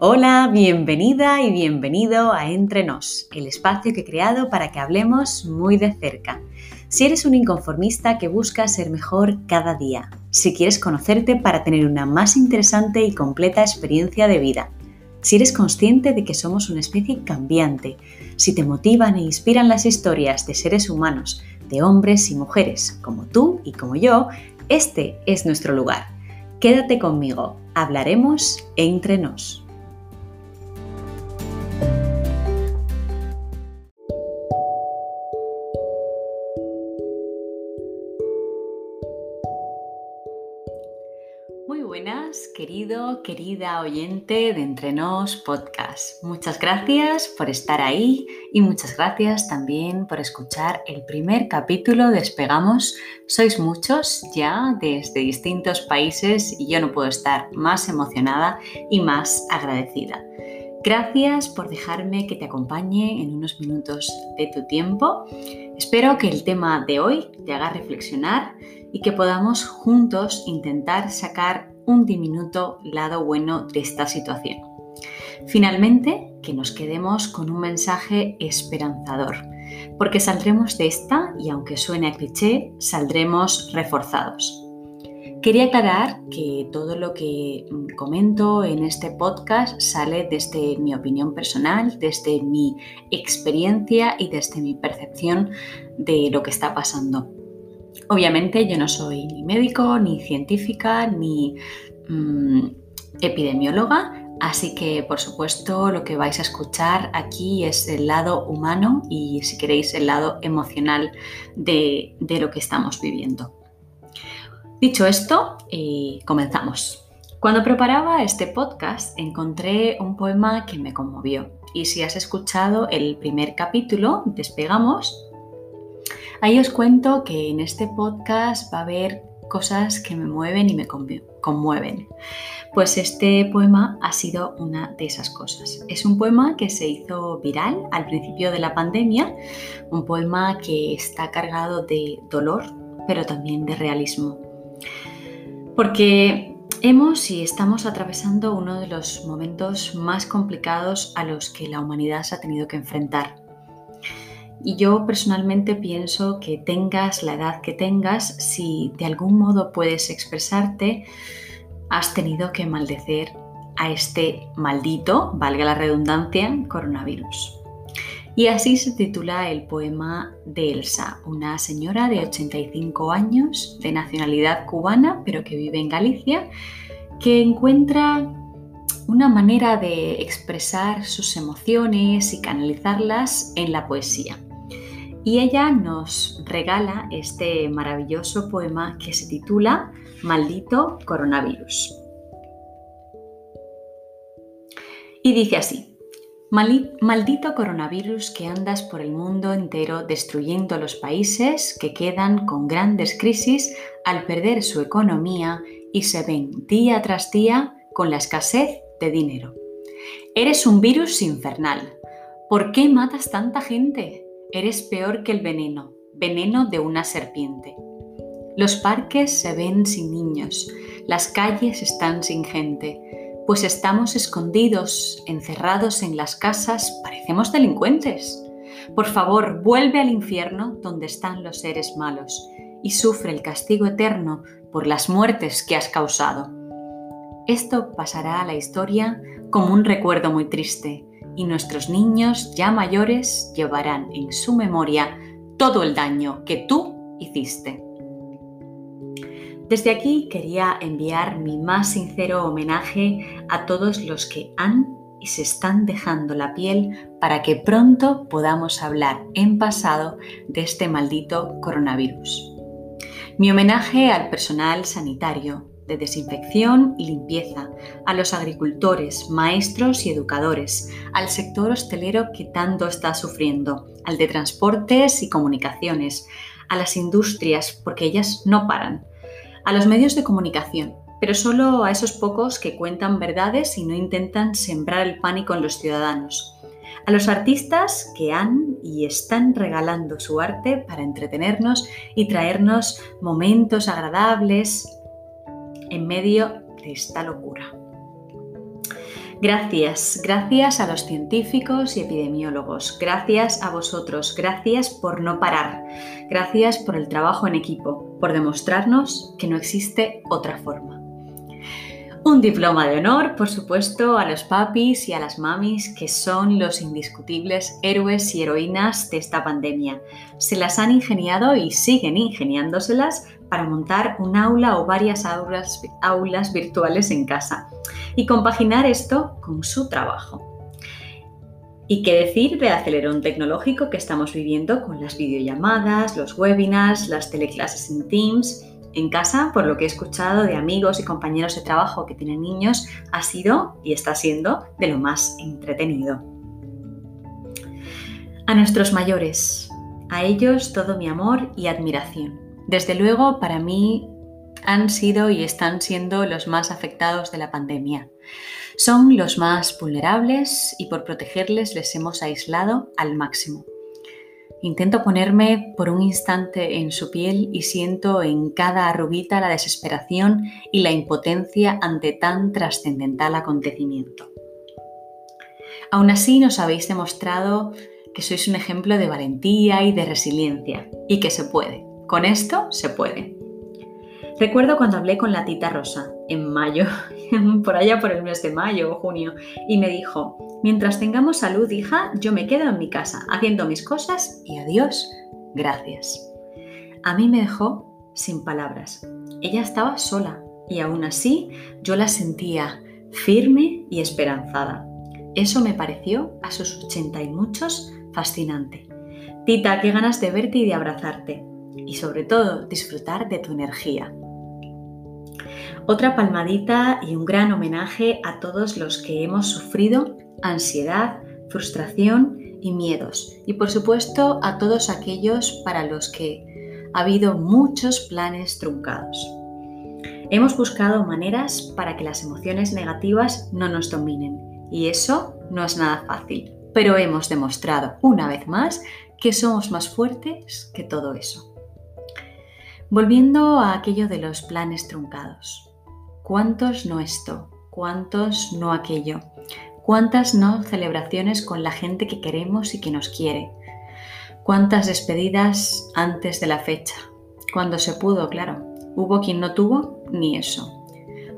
Hola, bienvenida y bienvenido a Entre Nos, el espacio que he creado para que hablemos muy de cerca. Si eres un inconformista que busca ser mejor cada día, si quieres conocerte para tener una más interesante y completa experiencia de vida, si eres consciente de que somos una especie cambiante, si te motivan e inspiran las historias de seres humanos, de hombres y mujeres, como tú y como yo, este es nuestro lugar. Quédate conmigo, hablaremos entre nos. Querida oyente de Entre Nos Podcast. Muchas gracias por estar ahí y muchas gracias también por escuchar el primer capítulo de Despegamos. Sois muchos ya desde distintos países y yo no puedo estar más emocionada y más agradecida. Gracias por dejarme que te acompañe en unos minutos de tu tiempo. Espero que el tema de hoy te haga reflexionar y que podamos juntos intentar sacar un diminuto lado bueno de esta situación. Finalmente, que nos quedemos con un mensaje esperanzador, porque saldremos de esta y aunque suene a cliché, saldremos reforzados. Quería aclarar que todo lo que comento en este podcast sale desde mi opinión personal, desde mi experiencia y desde mi percepción de lo que está pasando. Obviamente yo no soy ni médico, ni científica, ni mm, epidemióloga, así que por supuesto lo que vais a escuchar aquí es el lado humano y si queréis el lado emocional de, lo que estamos viviendo. Dicho esto, eh, comenzamos. Cuando preparaba este podcast encontré un poema que me conmovió y si has escuchado el primer capítulo, despegamos, Ahí os cuento que en este podcast va a haber cosas que me mueven y me conmueven. Pues este poema ha sido una de esas cosas. Es un poema que se hizo viral al principio de la pandemia, un poema que está cargado de dolor, pero también de realismo. Porque hemos y estamos atravesando uno de los momentos más complicados a los que la humanidad se ha tenido que enfrentar y yo personalmente pienso que tengas la edad que tengas, si de algún modo puedes expresarte, has tenido que maldecer a este maldito, valga la redundancia, coronavirus. Y así se titula el poema de Elsa, una señora de 85 años, de nacionalidad cubana, pero que vive en Galicia, que encuentra una manera de expresar sus emociones y canalizarlas en la poesía. Y ella nos regala este maravilloso poema que se titula Maldito coronavirus. Y dice así, Maldito coronavirus que andas por el mundo entero destruyendo los países que quedan con grandes crisis al perder su economía y se ven día tras día con la escasez de dinero. Eres un virus infernal. ¿Por qué matas tanta gente? Eres peor que el veneno, veneno de una serpiente. Los parques se ven sin niños, las calles están sin gente, pues estamos escondidos, encerrados en las casas, parecemos delincuentes. Por favor, vuelve al infierno donde están los seres malos y sufre el castigo eterno por las muertes que has causado. Esto pasará a la historia como un recuerdo muy triste, y nuestros niños ya mayores llevarán en su memoria todo el daño que tú hiciste. Desde aquí quería enviar mi más sincero homenaje a todos los que han y se están dejando la piel para que pronto podamos hablar en pasado de este maldito coronavirus. Mi homenaje al personal sanitario, de desinfección y limpieza, a los agricultores, maestros y educadores, al sector hostelero que tanto está sufriendo, al de transportes y comunicaciones, a las industrias, porque ellas no paran, a los medios de comunicación, pero solo a esos pocos que cuentan verdades y no intentan sembrar el pánico en los ciudadanos, a los artistas que han y están regalando su arte para entretenernos y traernos momentos agradables, en medio de esta locura. Gracias, gracias a los científicos y epidemiólogos, gracias a vosotros, gracias por no parar, gracias por el trabajo en equipo, por demostrarnos que no existe otra forma. Un diploma de honor, por supuesto, a los papis y a las mamis que son los indiscutibles héroes y heroínas de esta pandemia. Se las han ingeniado y siguen ingeniándoselas para montar un aula o varias aulas, virtuales en casa y compaginar esto con su trabajo. ¿Y qué decir del acelerón tecnológico que estamos viviendo con las videollamadas, los webinars, las teleclases en Teams? En casa, por lo que he escuchado de amigos y compañeros de trabajo que tienen niños, ha sido y está siendo de lo más entretenido. A nuestros mayores, a ellos todo mi amor y admiración. Desde luego, para mí han sido y están siendo los más afectados de la pandemia. Son los más vulnerables y por protegerles les hemos aislado al máximo. Intento ponerme por un instante en su piel y siento en cada arruguita la desesperación y la impotencia ante tan trascendental acontecimiento. Aún así nos habéis demostrado que sois un ejemplo de valentía y de resiliencia y que se puede. Con esto se puede. Recuerdo cuando hablé con la tita Rosa en mayo, por allá por el mes de mayo o junio, y me dijo, mientras tengamos salud, hija, yo me quedo en mi casa haciendo mis cosas y adiós, gracias. A mí me dejó sin palabras. Ella estaba sola y aún así yo la sentía firme y esperanzada. Eso me pareció a sus ochenta y muchos fascinante. Tita, qué ganas de verte y de abrazarte. Y sobre todo, disfrutar de tu energía. Otra palmadita y un gran homenaje a todos los que hemos sufrido ansiedad, frustración y miedos. Y por supuesto a todos aquellos para los que ha habido muchos planes truncados. Hemos buscado maneras para que las emociones negativas no nos dominen y eso no es nada fácil, pero hemos demostrado una vez más que somos más fuertes que todo eso. Volviendo a aquello de los planes truncados. ¿Cuántos no esto? ¿Cuántos no aquello? ¿Cuántas no celebraciones con la gente que queremos y que nos quiere? ¿Cuántas despedidas antes de la fecha? Cuando se pudo, claro. Hubo quien no tuvo ni eso.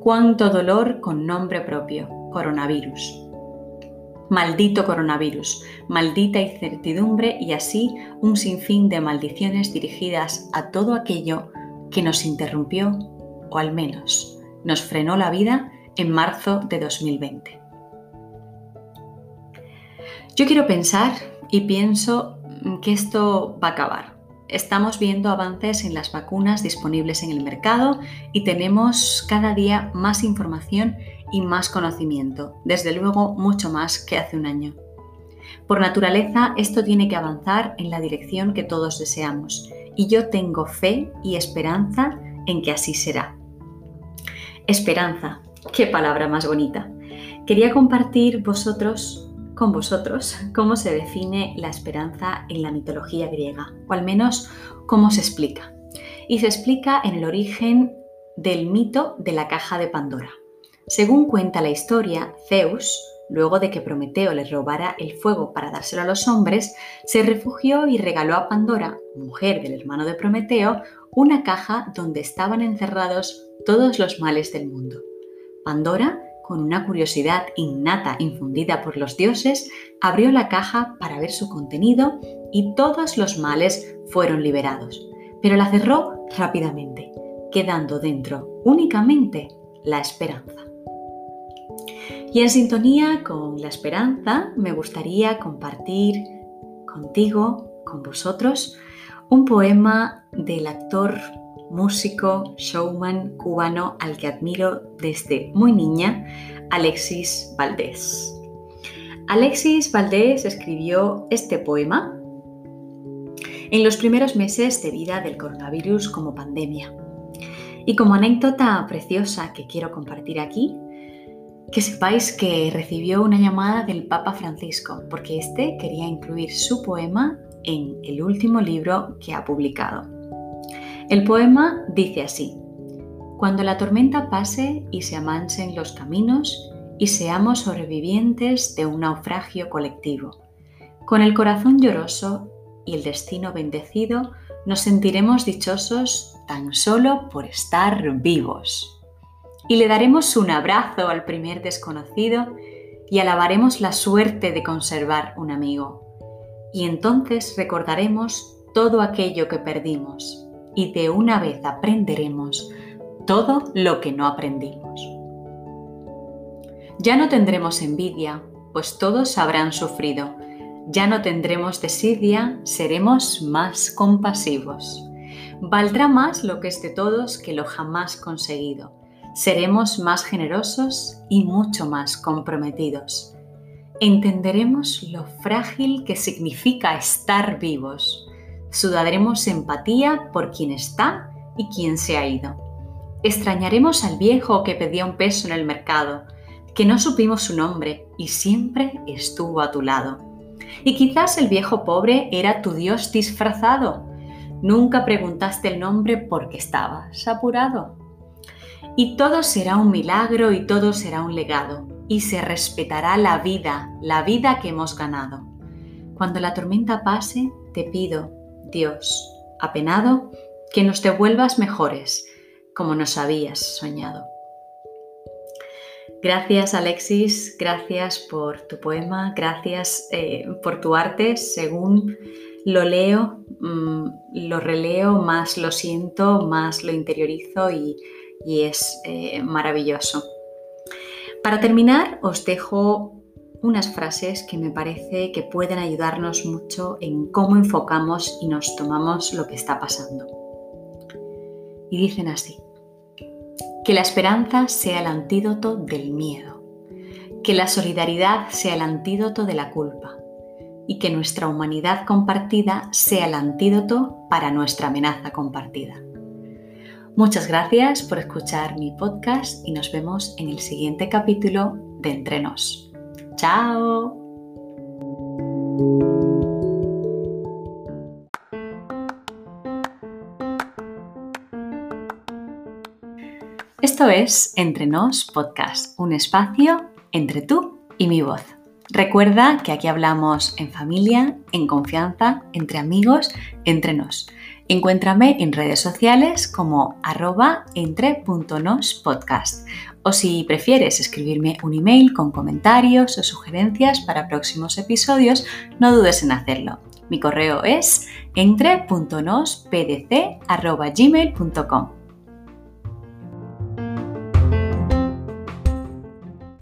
¿Cuánto dolor con nombre propio? Coronavirus. Maldito coronavirus, maldita incertidumbre y así un sinfín de maldiciones dirigidas a todo aquello que nos interrumpió, o al menos nos frenó la vida en marzo de 2020. Yo quiero pensar y pienso que esto va a acabar. Estamos viendo avances en las vacunas disponibles en el mercado y tenemos cada día más información y más conocimiento, desde luego mucho más que hace un año. Por naturaleza, esto tiene que avanzar en la dirección que todos deseamos y yo tengo fe y esperanza en que así será. Esperanza, qué palabra más bonita. Quería compartir vosotros con vosotros cómo se define la esperanza en la mitología griega, o al menos cómo se explica. Y se explica en el origen del mito de la caja de Pandora. Según cuenta la historia, Zeus, luego de que Prometeo le robara el fuego para dárselo a los hombres, se refugió y regaló a Pandora, mujer del hermano de Prometeo, una caja donde estaban encerrados todos los males del mundo. Pandora, con una curiosidad innata infundida por los dioses, abrió la caja para ver su contenido y todos los males fueron liberados, pero la cerró rápidamente, quedando dentro únicamente la esperanza. Y en sintonía con la esperanza, me gustaría compartir contigo, con vosotros, un poema del actor músico, showman cubano al que admiro desde muy niña, Alexis Valdés. Alexis Valdés escribió este poema en los primeros meses de vida del coronavirus como pandemia. Y como anécdota preciosa que quiero compartir aquí, que sepáis que recibió una llamada del Papa Francisco, porque éste quería incluir su poema en el último libro que ha publicado. El poema dice así, Cuando la tormenta pase y se amansen los caminos y seamos sobrevivientes de un naufragio colectivo. Con el corazón lloroso y el destino bendecido, nos sentiremos dichosos tan solo por estar vivos. Y le daremos un abrazo al primer desconocido y alabaremos la suerte de conservar un amigo. Y entonces recordaremos todo aquello que perdimos y de una vez aprenderemos todo lo que no aprendimos. Ya no tendremos envidia, pues todos habrán sufrido. Ya no tendremos desidia, seremos más compasivos. Valdrá más lo que es de todos que lo jamás conseguido. Seremos más generosos y mucho más comprometidos. Entenderemos lo frágil que significa estar vivos Sudaremos empatía por quien está y quien se ha ido. Extrañaremos al viejo que pedía un peso en el mercado, que no supimos su nombre y siempre estuvo a tu lado. Y quizás el viejo pobre era tu Dios disfrazado. Nunca preguntaste el nombre porque estabas apurado. Y todo será un milagro y todo será un legado, y se respetará la vida, la vida que hemos ganado. Cuando la tormenta pase, te pido Dios, apenado, que nos devuelvas mejores, como nos habías soñado. Gracias Alexis, gracias por tu poema, gracias eh, por tu arte. Según lo leo, mm, lo releo, más lo siento, más lo interiorizo y, es eh, maravilloso. Para terminar, os dejo unas frases que me parece que pueden ayudarnos mucho en cómo enfocamos y nos tomamos lo que está pasando. Y dicen así, que la esperanza sea el antídoto del miedo, que la solidaridad sea el antídoto de la culpa y que nuestra humanidad compartida sea el antídoto para nuestra amenaza compartida. Muchas gracias por escuchar mi podcast y nos vemos en el siguiente capítulo de Entrenos. Chao. Esto es Entre Nos Podcast, un espacio entre tú y mi voz. Recuerda que aquí hablamos en familia, en confianza, entre amigos, entre nos. Encuéntrame en redes sociales como arroba entre.nospodcast o si prefieres escribirme un email con comentarios o sugerencias para próximos episodios, no dudes en hacerlo. Mi correo es entre.nospdc.gmail.com